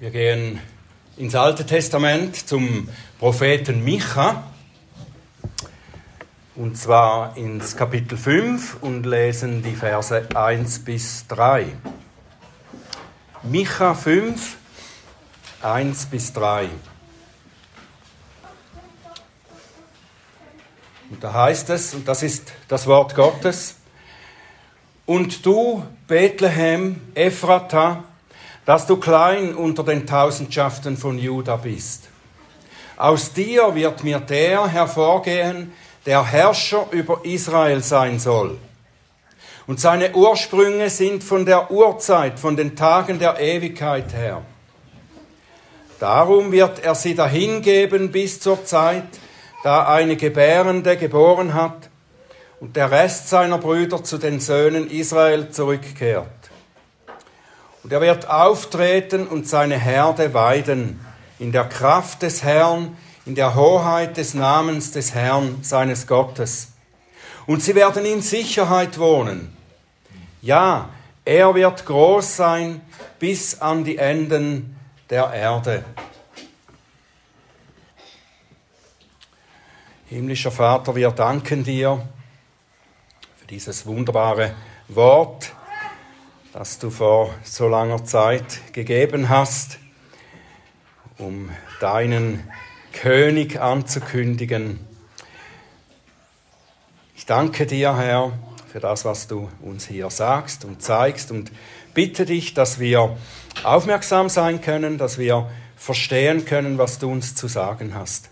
Wir gehen ins Alte Testament zum Propheten Micha. Und zwar ins Kapitel 5 und lesen die Verse 1 bis 3. Micha 5, 1 bis 3. Und da heißt es, und das ist das Wort Gottes, und du, Bethlehem, Ephrata, dass du klein unter den Tausendschaften von Juda bist. Aus dir wird mir der hervorgehen, der Herrscher über Israel sein soll. Und seine Ursprünge sind von der Urzeit, von den Tagen der Ewigkeit her. Darum wird er sie dahingeben bis zur Zeit, da eine Gebärende geboren hat und der Rest seiner Brüder zu den Söhnen Israel zurückkehrt. Und er wird auftreten und seine Herde weiden, in der Kraft des Herrn, in der Hoheit des Namens des Herrn, seines Gottes. Und sie werden in Sicherheit wohnen. Ja, er wird groß sein bis an die Enden der Erde. Himmlischer Vater, wir danken dir für dieses wunderbare Wort das du vor so langer Zeit gegeben hast, um deinen König anzukündigen. Ich danke dir, Herr, für das, was du uns hier sagst und zeigst und bitte dich, dass wir aufmerksam sein können, dass wir verstehen können, was du uns zu sagen hast.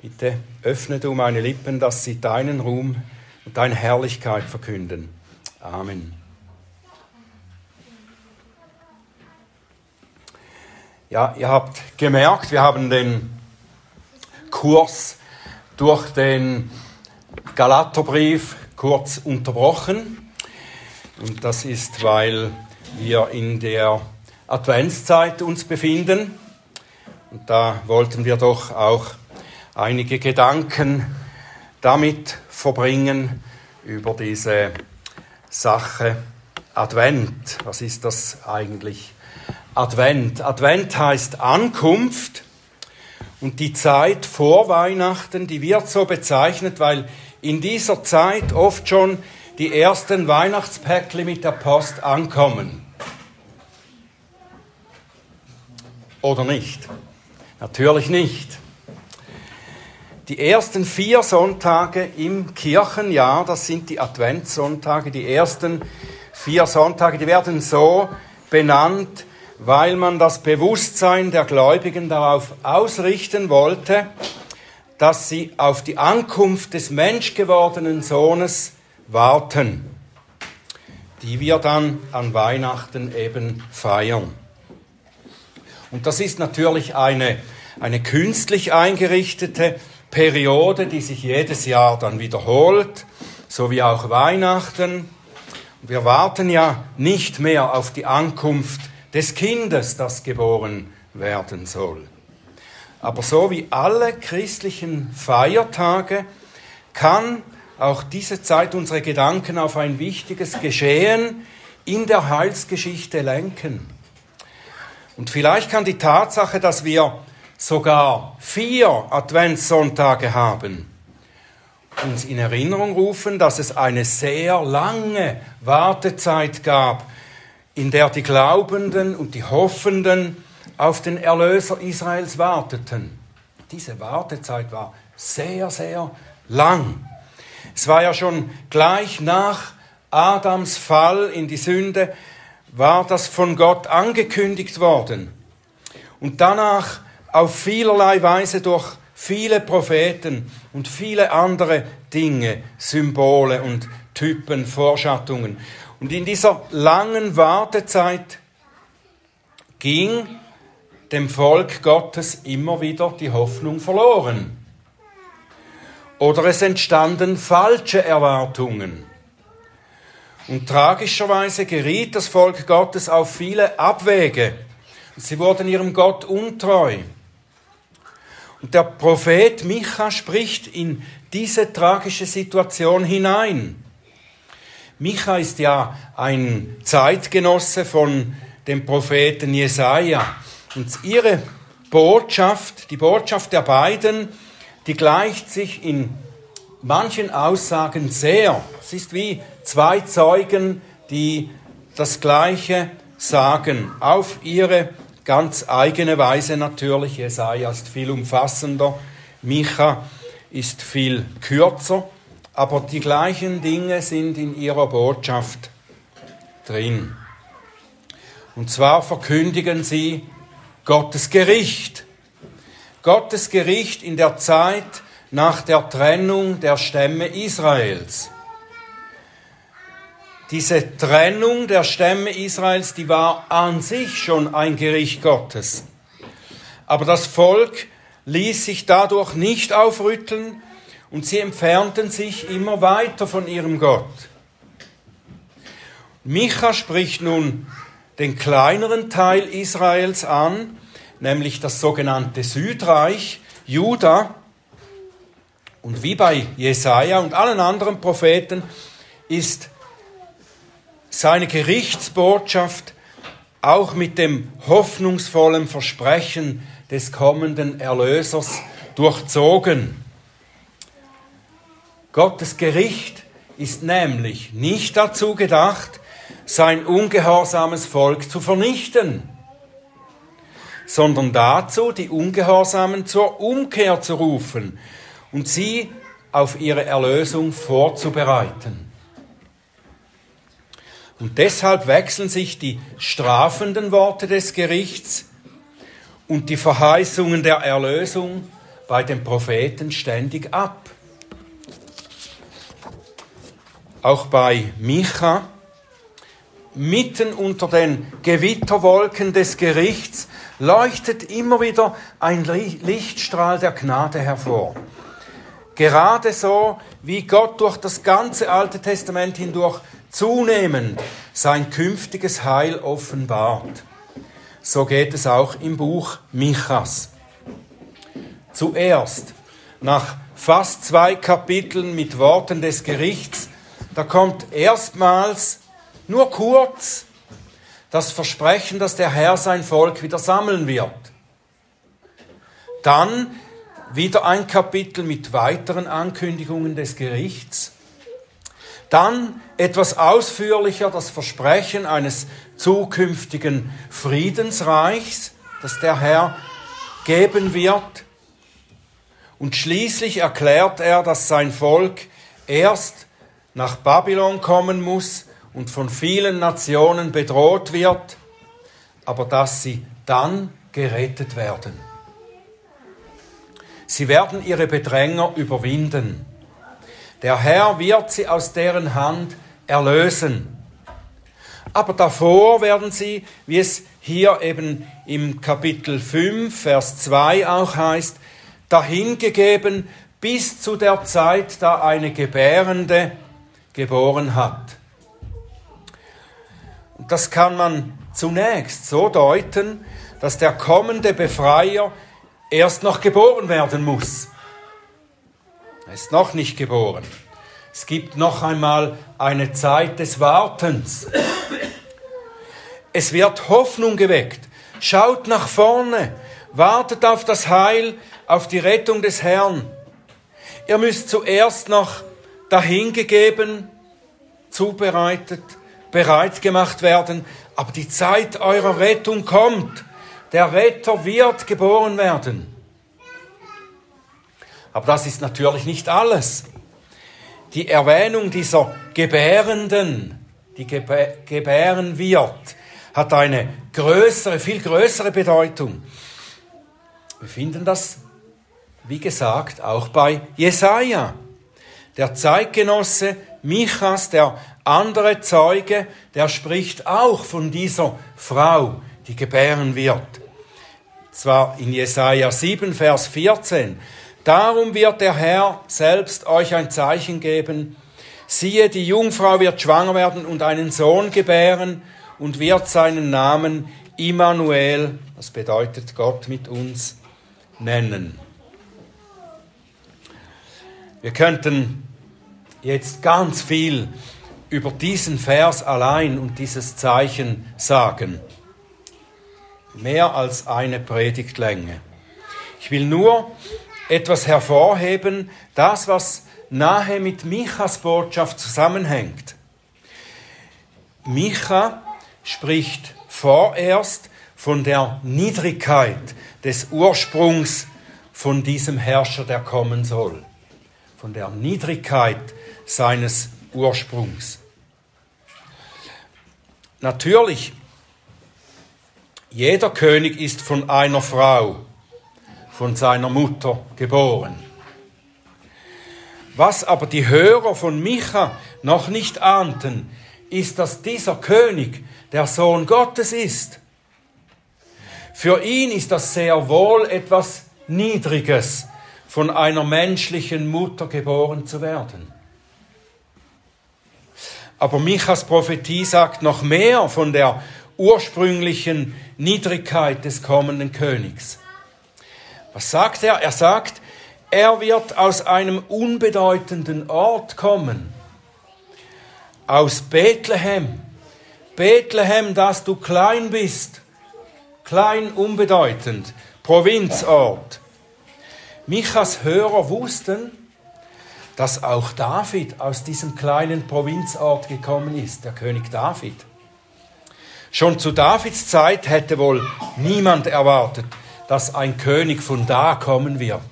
Bitte öffne du meine Lippen, dass sie deinen Ruhm und deine Herrlichkeit verkünden. Amen. Ja, ihr habt gemerkt, wir haben den Kurs durch den Galaterbrief kurz unterbrochen. Und das ist, weil wir in der Adventszeit uns befinden. Und da wollten wir doch auch einige Gedanken damit verbringen über diese Sache Advent. Was ist das eigentlich? Advent. Advent heißt Ankunft und die Zeit vor Weihnachten, die wird so bezeichnet, weil in dieser Zeit oft schon die ersten Weihnachtspäckle mit der Post ankommen. Oder nicht? Natürlich nicht. Die ersten vier Sonntage im Kirchenjahr, das sind die Adventssonntage, die ersten vier Sonntage, die werden so benannt, weil man das Bewusstsein der Gläubigen darauf ausrichten wollte, dass sie auf die Ankunft des menschgewordenen Sohnes warten, die wir dann an Weihnachten eben feiern. Und das ist natürlich eine, eine künstlich eingerichtete Periode, die sich jedes Jahr dann wiederholt, so wie auch Weihnachten. Wir warten ja nicht mehr auf die Ankunft des Kindes, das geboren werden soll. Aber so wie alle christlichen Feiertage kann auch diese Zeit unsere Gedanken auf ein wichtiges Geschehen in der Heilsgeschichte lenken. Und vielleicht kann die Tatsache, dass wir sogar vier Adventssonntage haben, uns in Erinnerung rufen, dass es eine sehr lange Wartezeit gab in der die Glaubenden und die Hoffenden auf den Erlöser Israels warteten. Diese Wartezeit war sehr, sehr lang. Es war ja schon gleich nach Adams Fall in die Sünde, war das von Gott angekündigt worden. Und danach auf vielerlei Weise durch viele Propheten und viele andere Dinge, Symbole und Typen, Vorschattungen. Und in dieser langen Wartezeit ging dem Volk Gottes immer wieder die Hoffnung verloren. Oder es entstanden falsche Erwartungen. Und tragischerweise geriet das Volk Gottes auf viele Abwege. Sie wurden ihrem Gott untreu. Und der Prophet Micha spricht in diese tragische Situation hinein. Micha ist ja ein Zeitgenosse von dem Propheten Jesaja. Und ihre Botschaft, die Botschaft der beiden, die gleicht sich in manchen Aussagen sehr. Es ist wie zwei Zeugen, die das Gleiche sagen, auf ihre ganz eigene Weise natürlich. Jesaja ist viel umfassender, Micha ist viel kürzer, aber die gleichen Dinge sind in ihrer Botschaft drin. Und zwar verkündigen sie Gottes Gericht. Gottes Gericht in der Zeit nach der Trennung der Stämme Israels. Diese Trennung der Stämme Israels, die war an sich schon ein Gericht Gottes. Aber das Volk ließ sich dadurch nicht aufrütteln und sie entfernten sich immer weiter von ihrem Gott. Micha spricht nun den kleineren Teil Israels an, nämlich das sogenannte Südreich, Juda. Und wie bei Jesaja und allen anderen Propheten ist seine Gerichtsbotschaft auch mit dem hoffnungsvollen Versprechen des kommenden Erlösers durchzogen. Gottes Gericht ist nämlich nicht dazu gedacht, sein ungehorsames Volk zu vernichten, sondern dazu, die Ungehorsamen zur Umkehr zu rufen und sie auf ihre Erlösung vorzubereiten. Und deshalb wechseln sich die strafenden Worte des Gerichts und die Verheißungen der Erlösung bei den Propheten ständig ab. Auch bei Micha mitten unter den Gewitterwolken des Gerichts leuchtet immer wieder ein Lichtstrahl der Gnade hervor. Gerade so, wie Gott durch das ganze Alte Testament hindurch zunehmend sein künftiges Heil offenbart. So geht es auch im Buch Michas. Zuerst, nach fast zwei Kapiteln mit Worten des Gerichts, da kommt erstmals nur kurz das Versprechen, dass der Herr sein Volk wieder sammeln wird. Dann wieder ein Kapitel mit weiteren Ankündigungen des Gerichts. Dann etwas ausführlicher das Versprechen eines zukünftigen Friedensreichs, das der Herr geben wird. Und schließlich erklärt er, dass sein Volk erst nach Babylon kommen muss, und von vielen Nationen bedroht wird, aber dass sie dann gerettet werden. Sie werden ihre Bedränger überwinden. Der Herr wird sie aus deren Hand erlösen. Aber davor werden sie, wie es hier eben im Kapitel 5, Vers 2 auch heißt, dahingegeben bis zu der Zeit, da eine Gebärende geboren hat. Das kann man zunächst so deuten, dass der kommende Befreier erst noch geboren werden muss. Er ist noch nicht geboren. Es gibt noch einmal eine Zeit des Wartens. Es wird Hoffnung geweckt. Schaut nach vorne. Wartet auf das Heil, auf die Rettung des Herrn. Ihr müsst zuerst noch dahingegeben, zubereitet, bereit gemacht werden, aber die Zeit eurer Rettung kommt. Der Retter wird geboren werden. Aber das ist natürlich nicht alles. Die Erwähnung dieser Gebärenden, die gebären wird, hat eine größere, viel größere Bedeutung. Wir finden das, wie gesagt, auch bei Jesaja. Der Zeitgenosse Michas, der andere Zeuge, der spricht auch von dieser Frau, die gebären wird. Zwar in Jesaja 7, Vers 14. Darum wird der Herr selbst euch ein Zeichen geben. Siehe, die Jungfrau wird schwanger werden und einen Sohn gebären und wird seinen Namen Immanuel, das bedeutet Gott mit uns, nennen. Wir könnten jetzt ganz viel über diesen Vers allein und dieses Zeichen sagen. mehr als eine Predigtlänge. Ich will nur etwas hervorheben, das, was nahe mit Michas Botschaft zusammenhängt. Micha spricht vorerst von der Niedrigkeit des Ursprungs von diesem Herrscher, der kommen soll. Von der Niedrigkeit seines Ursprungs. Natürlich, jeder König ist von einer Frau, von seiner Mutter geboren. Was aber die Hörer von Micha noch nicht ahnten, ist, dass dieser König der Sohn Gottes ist. Für ihn ist das sehr wohl etwas Niedriges, von einer menschlichen Mutter geboren zu werden. Aber Michas Prophetie sagt noch mehr von der ursprünglichen Niedrigkeit des kommenden Königs. Was sagt er? Er sagt, er wird aus einem unbedeutenden Ort kommen, aus Bethlehem. Bethlehem, dass du klein bist, klein, unbedeutend, Provinzort. Michas Hörer wussten, dass auch David aus diesem kleinen Provinzort gekommen ist, der König David. Schon zu Davids Zeit hätte wohl niemand erwartet, dass ein König von da kommen wird.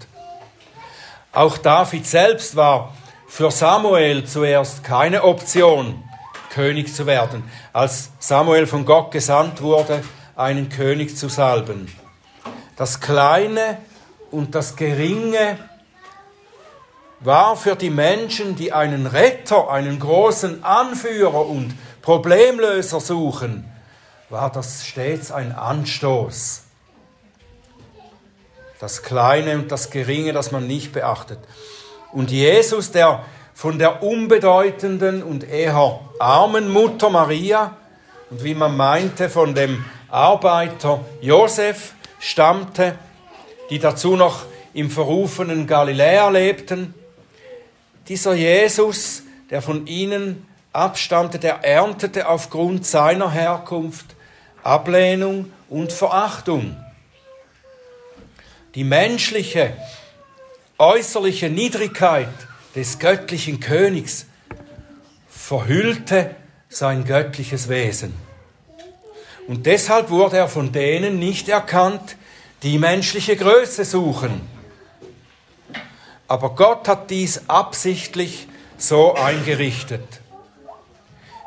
Auch David selbst war für Samuel zuerst keine Option, König zu werden, als Samuel von Gott gesandt wurde, einen König zu salben. Das Kleine und das Geringe war für die Menschen, die einen Retter, einen großen Anführer und Problemlöser suchen, war das stets ein Anstoß das Kleine und das Geringe, das man nicht beachtet. Und Jesus, der von der unbedeutenden und eher armen Mutter Maria und wie man meinte von dem Arbeiter Josef stammte, die dazu noch im verrufenen Galiläa lebten, dieser Jesus, der von ihnen abstammte, der erntete aufgrund seiner Herkunft Ablehnung und Verachtung. Die menschliche, äußerliche Niedrigkeit des göttlichen Königs verhüllte sein göttliches Wesen. Und deshalb wurde er von denen nicht erkannt, die menschliche Größe suchen. Aber Gott hat dies absichtlich so eingerichtet.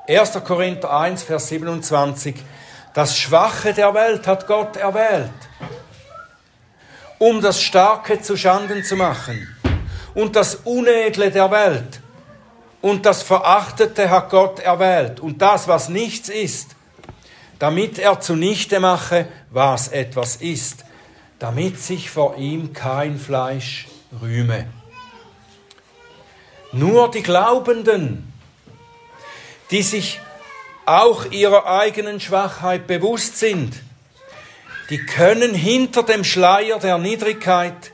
1. Korinther 1, Vers 27. Das Schwache der Welt hat Gott erwählt um das Starke zu Schanden zu machen. Und das Unedle der Welt und das Verachtete hat Gott erwählt. Und das, was nichts ist, damit er zunichte mache, was etwas ist, damit sich vor ihm kein Fleisch rühme. Nur die Glaubenden, die sich auch ihrer eigenen Schwachheit bewusst sind, die können hinter dem Schleier der Niedrigkeit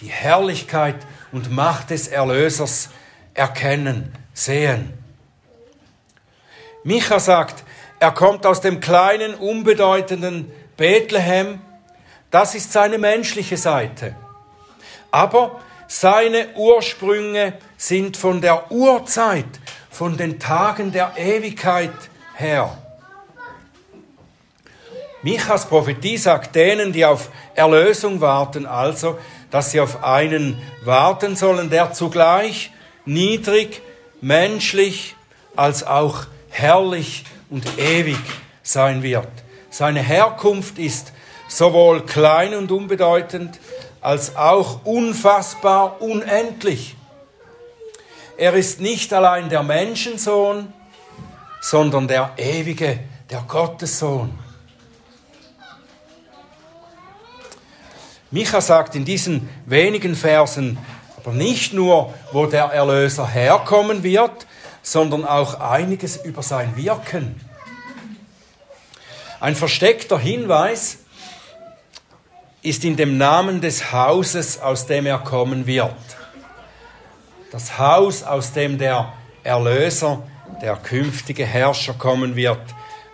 die Herrlichkeit und Macht des Erlösers erkennen, sehen. Micha sagt, er kommt aus dem kleinen, unbedeutenden Bethlehem. Das ist seine menschliche Seite. Aber seine Ursprünge sind von der Urzeit, von den Tagen der Ewigkeit her. Michas Prophetie sagt denen, die auf Erlösung warten, also, dass sie auf einen warten sollen, der zugleich niedrig, menschlich, als auch herrlich und ewig sein wird. Seine Herkunft ist sowohl klein und unbedeutend, als auch unfassbar unendlich. Er ist nicht allein der Menschensohn, sondern der ewige, der Gottessohn. Micha sagt in diesen wenigen Versen aber nicht nur, wo der Erlöser herkommen wird, sondern auch einiges über sein Wirken. Ein versteckter Hinweis ist in dem Namen des Hauses, aus dem er kommen wird. Das Haus, aus dem der Erlöser, der künftige Herrscher kommen wird,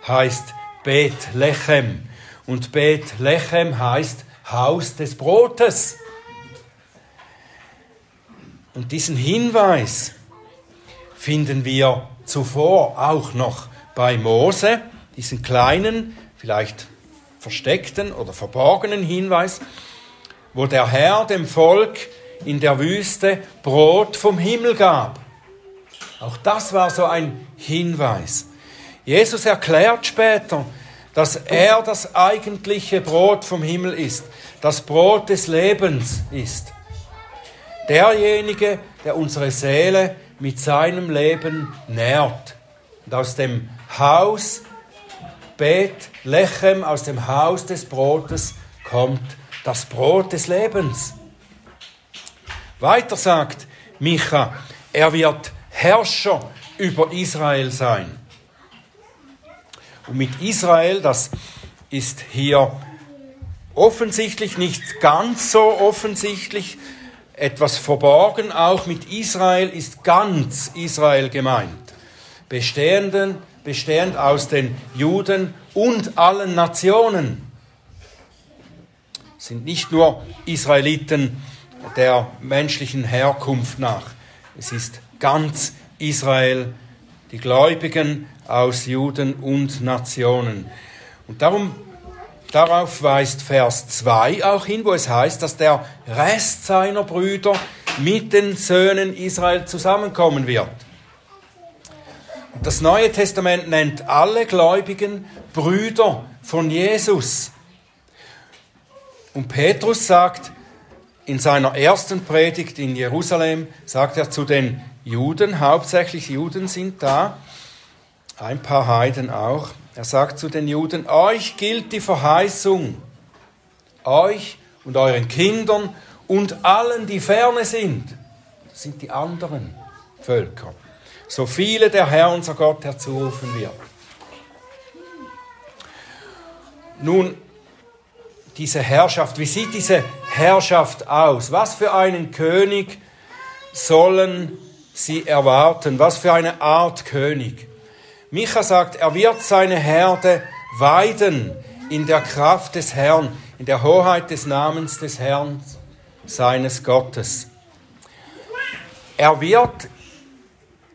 heißt Bethlehem. Und Bethlehem heißt Haus des Brotes. Und diesen Hinweis finden wir zuvor auch noch bei Mose, diesen kleinen, vielleicht versteckten oder verborgenen Hinweis, wo der Herr dem Volk in der Wüste Brot vom Himmel gab. Auch das war so ein Hinweis. Jesus erklärt später, dass er das eigentliche Brot vom Himmel ist, das Brot des Lebens ist. Derjenige, der unsere Seele mit seinem Leben nährt. Und aus dem Haus Bethlehem, aus dem Haus des Brotes, kommt das Brot des Lebens. Weiter sagt Micha, er wird Herrscher über Israel sein. Und mit Israel, das ist hier offensichtlich nicht ganz so offensichtlich, etwas verborgen. Auch mit Israel ist ganz Israel gemeint. Bestehenden, bestehend aus den Juden und allen Nationen. sind nicht nur Israeliten der menschlichen Herkunft nach. Es ist ganz Israel, die Gläubigen aus Juden und Nationen. Und darum, darauf weist Vers 2 auch hin, wo es heißt, dass der Rest seiner Brüder mit den Söhnen Israel zusammenkommen wird. Das Neue Testament nennt alle Gläubigen Brüder von Jesus. Und Petrus sagt in seiner ersten Predigt in Jerusalem, sagt er zu den Juden, hauptsächlich Juden sind da, ein paar Heiden auch. Er sagt zu den Juden, euch gilt die Verheißung, euch und euren Kindern und allen, die ferne sind. Das sind die anderen Völker. So viele der Herr unser Gott herzurufen wird. Nun, diese Herrschaft, wie sieht diese Herrschaft aus? Was für einen König sollen sie erwarten? Was für eine Art König? Micha sagt, er wird seine Herde weiden in der Kraft des Herrn, in der Hoheit des Namens des Herrn, seines Gottes. Er wird,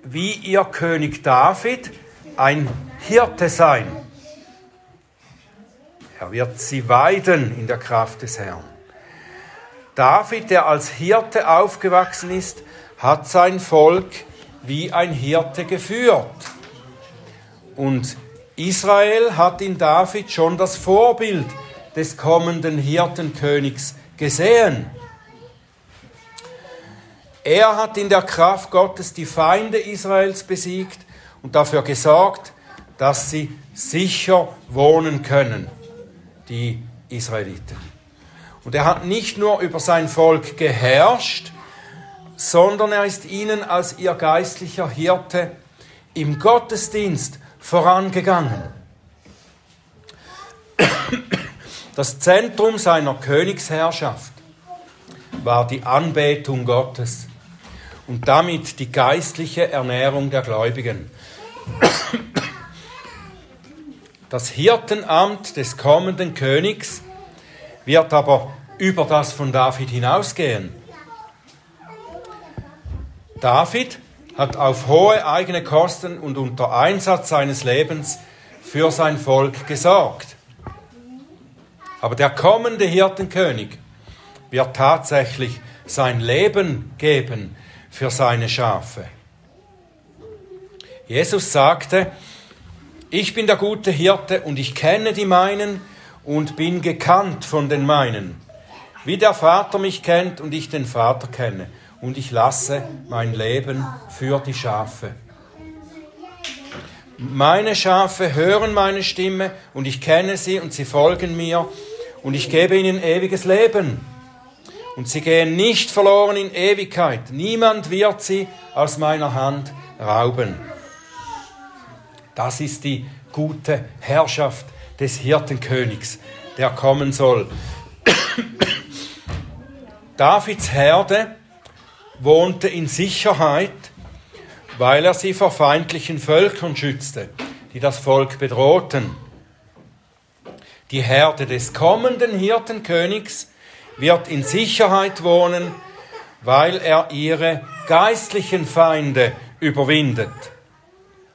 wie ihr König David, ein Hirte sein. Er wird sie weiden in der Kraft des Herrn. David, der als Hirte aufgewachsen ist, hat sein Volk wie ein Hirte geführt. Und Israel hat in David schon das Vorbild des kommenden Hirtenkönigs gesehen. Er hat in der Kraft Gottes die Feinde Israels besiegt und dafür gesorgt, dass sie sicher wohnen können, die Israeliten. Und er hat nicht nur über sein Volk geherrscht, sondern er ist ihnen als ihr geistlicher Hirte im Gottesdienst vorangegangen. Das Zentrum seiner Königsherrschaft war die Anbetung Gottes und damit die geistliche Ernährung der Gläubigen. Das Hirtenamt des kommenden Königs wird aber über das von David hinausgehen. David hat auf hohe eigene Kosten und unter Einsatz seines Lebens für sein Volk gesorgt. Aber der kommende Hirtenkönig wird tatsächlich sein Leben geben für seine Schafe. Jesus sagte, ich bin der gute Hirte und ich kenne die meinen und bin gekannt von den meinen, wie der Vater mich kennt und ich den Vater kenne und ich lasse mein Leben für die Schafe. Meine Schafe hören meine Stimme und ich kenne sie und sie folgen mir und ich gebe ihnen ewiges Leben. Und sie gehen nicht verloren in Ewigkeit. Niemand wird sie aus meiner Hand rauben. Das ist die gute Herrschaft des Hirtenkönigs, der kommen soll. Davids Herde wohnte in Sicherheit, weil er sie vor feindlichen Völkern schützte, die das Volk bedrohten. Die Herde des kommenden Hirtenkönigs wird in Sicherheit wohnen, weil er ihre geistlichen Feinde überwindet.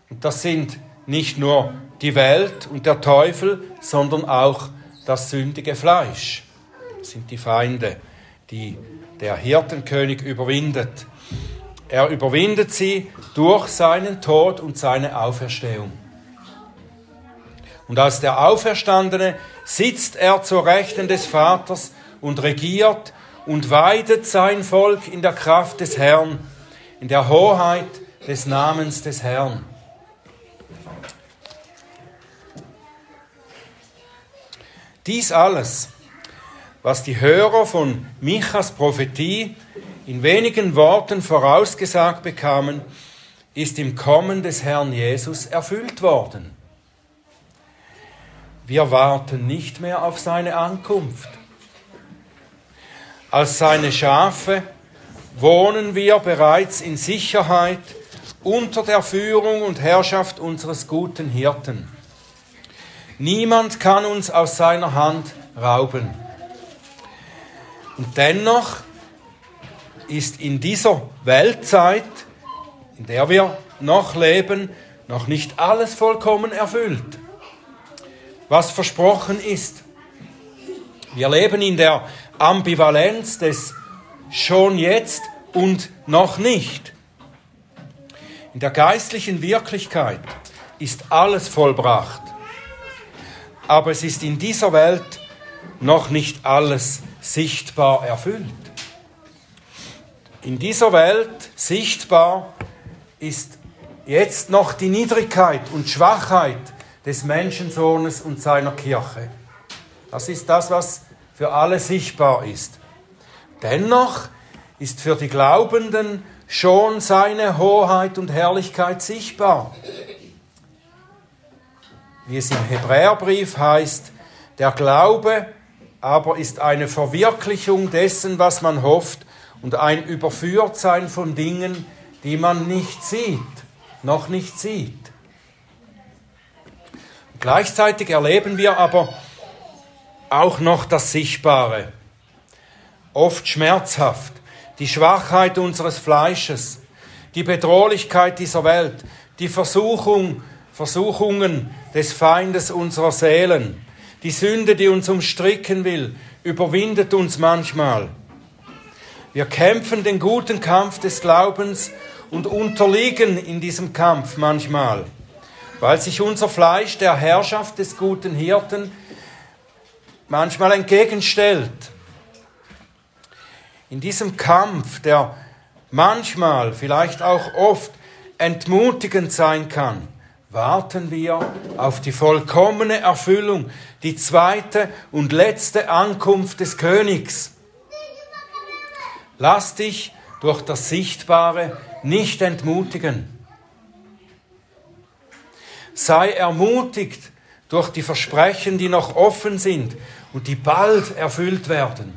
Und das sind nicht nur die Welt und der Teufel, sondern auch das sündige Fleisch. Das sind die Feinde, die der Hirtenkönig überwindet. Er überwindet sie durch seinen Tod und seine Auferstehung. Und als der Auferstandene sitzt er zur Rechten des Vaters und regiert und weidet sein Volk in der Kraft des Herrn, in der Hoheit des Namens des Herrn. Dies alles, was die Hörer von Michas Prophetie in wenigen Worten vorausgesagt bekamen, ist im Kommen des Herrn Jesus erfüllt worden. Wir warten nicht mehr auf seine Ankunft. Als seine Schafe wohnen wir bereits in Sicherheit unter der Führung und Herrschaft unseres guten Hirten. Niemand kann uns aus seiner Hand rauben. Und dennoch ist in dieser Weltzeit, in der wir noch leben, noch nicht alles vollkommen erfüllt, was versprochen ist. Wir leben in der Ambivalenz des schon jetzt und noch nicht. In der geistlichen Wirklichkeit ist alles vollbracht, aber es ist in dieser Welt noch nicht alles sichtbar erfüllt. In dieser Welt sichtbar ist jetzt noch die Niedrigkeit und Schwachheit des Menschensohnes und seiner Kirche. Das ist das, was für alle sichtbar ist. Dennoch ist für die Glaubenden schon seine Hoheit und Herrlichkeit sichtbar. Wie es im Hebräerbrief heißt, der Glaube aber ist eine Verwirklichung dessen, was man hofft und ein Überführtsein von Dingen, die man nicht sieht, noch nicht sieht. Gleichzeitig erleben wir aber auch noch das Sichtbare, oft schmerzhaft, die Schwachheit unseres Fleisches, die Bedrohlichkeit dieser Welt, die Versuchung, Versuchungen des Feindes unserer Seelen, die Sünde, die uns umstricken will, überwindet uns manchmal. Wir kämpfen den guten Kampf des Glaubens und unterliegen in diesem Kampf manchmal, weil sich unser Fleisch der Herrschaft des guten Hirten manchmal entgegenstellt. In diesem Kampf, der manchmal, vielleicht auch oft entmutigend sein kann, warten wir auf die vollkommene Erfüllung, die zweite und letzte Ankunft des Königs. Lass dich durch das Sichtbare nicht entmutigen. Sei ermutigt durch die Versprechen, die noch offen sind und die bald erfüllt werden.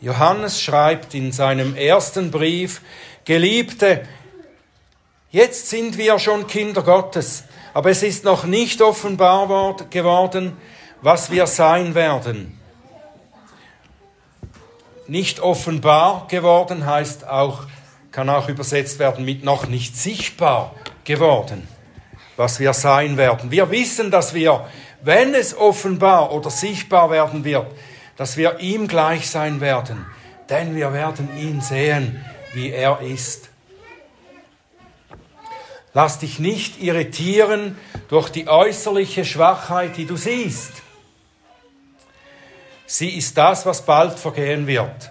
Johannes schreibt in seinem ersten Brief, Geliebte, Jetzt sind wir schon Kinder Gottes, aber es ist noch nicht offenbar geworden, was wir sein werden. Nicht offenbar geworden heißt auch, kann auch übersetzt werden mit noch nicht sichtbar geworden, was wir sein werden. Wir wissen, dass wir, wenn es offenbar oder sichtbar werden wird, dass wir ihm gleich sein werden, denn wir werden ihn sehen, wie er ist. Lass dich nicht irritieren durch die äußerliche Schwachheit, die du siehst. Sie ist das, was bald vergehen wird.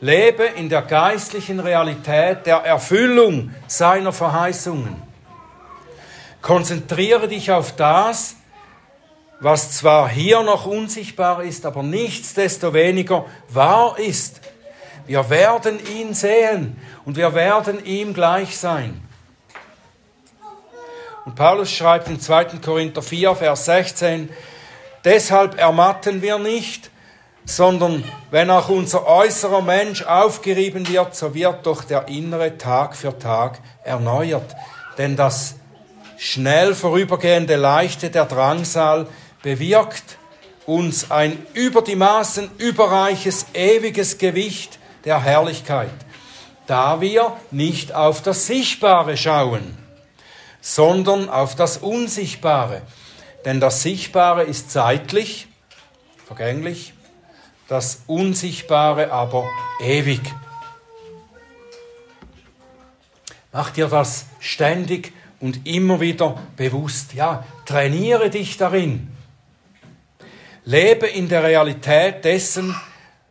Lebe in der geistlichen Realität der Erfüllung seiner Verheißungen. Konzentriere dich auf das, was zwar hier noch unsichtbar ist, aber nichtsdestoweniger wahr ist. Wir werden ihn sehen und wir werden ihm gleich sein. Und Paulus schreibt in 2. Korinther 4, Vers 16, deshalb ermatten wir nicht, sondern wenn auch unser äußerer Mensch aufgerieben wird, so wird doch der innere Tag für Tag erneuert. Denn das schnell vorübergehende Leichte der Drangsal bewirkt uns ein über die Maßen überreiches, ewiges Gewicht der Herrlichkeit, da wir nicht auf das Sichtbare schauen, sondern auf das Unsichtbare. Denn das Sichtbare ist zeitlich, vergänglich, das Unsichtbare aber ewig. Mach dir das ständig und immer wieder bewusst. Ja, trainiere dich darin. Lebe in der Realität dessen,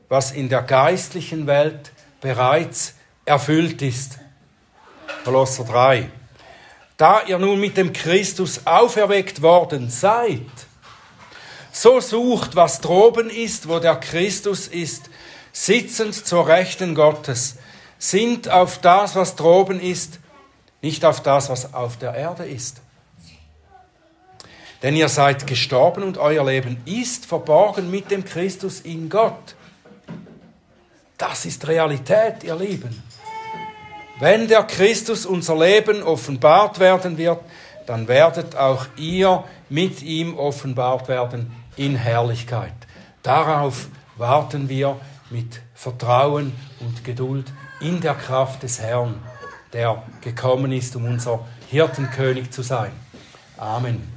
was in der geistlichen Welt bereits erfüllt ist. Kolosser 3. Da ihr nun mit dem Christus auferweckt worden seid, so sucht, was droben ist, wo der Christus ist, sitzend zur Rechten Gottes. Sind auf das, was droben ist, nicht auf das, was auf der Erde ist. Denn ihr seid gestorben und euer Leben ist verborgen mit dem Christus in Gott. Das ist Realität, ihr Lieben. Wenn der Christus unser Leben offenbart werden wird, dann werdet auch ihr mit ihm offenbart werden in Herrlichkeit. Darauf warten wir mit Vertrauen und Geduld in der Kraft des Herrn, der gekommen ist, um unser Hirtenkönig zu sein. Amen.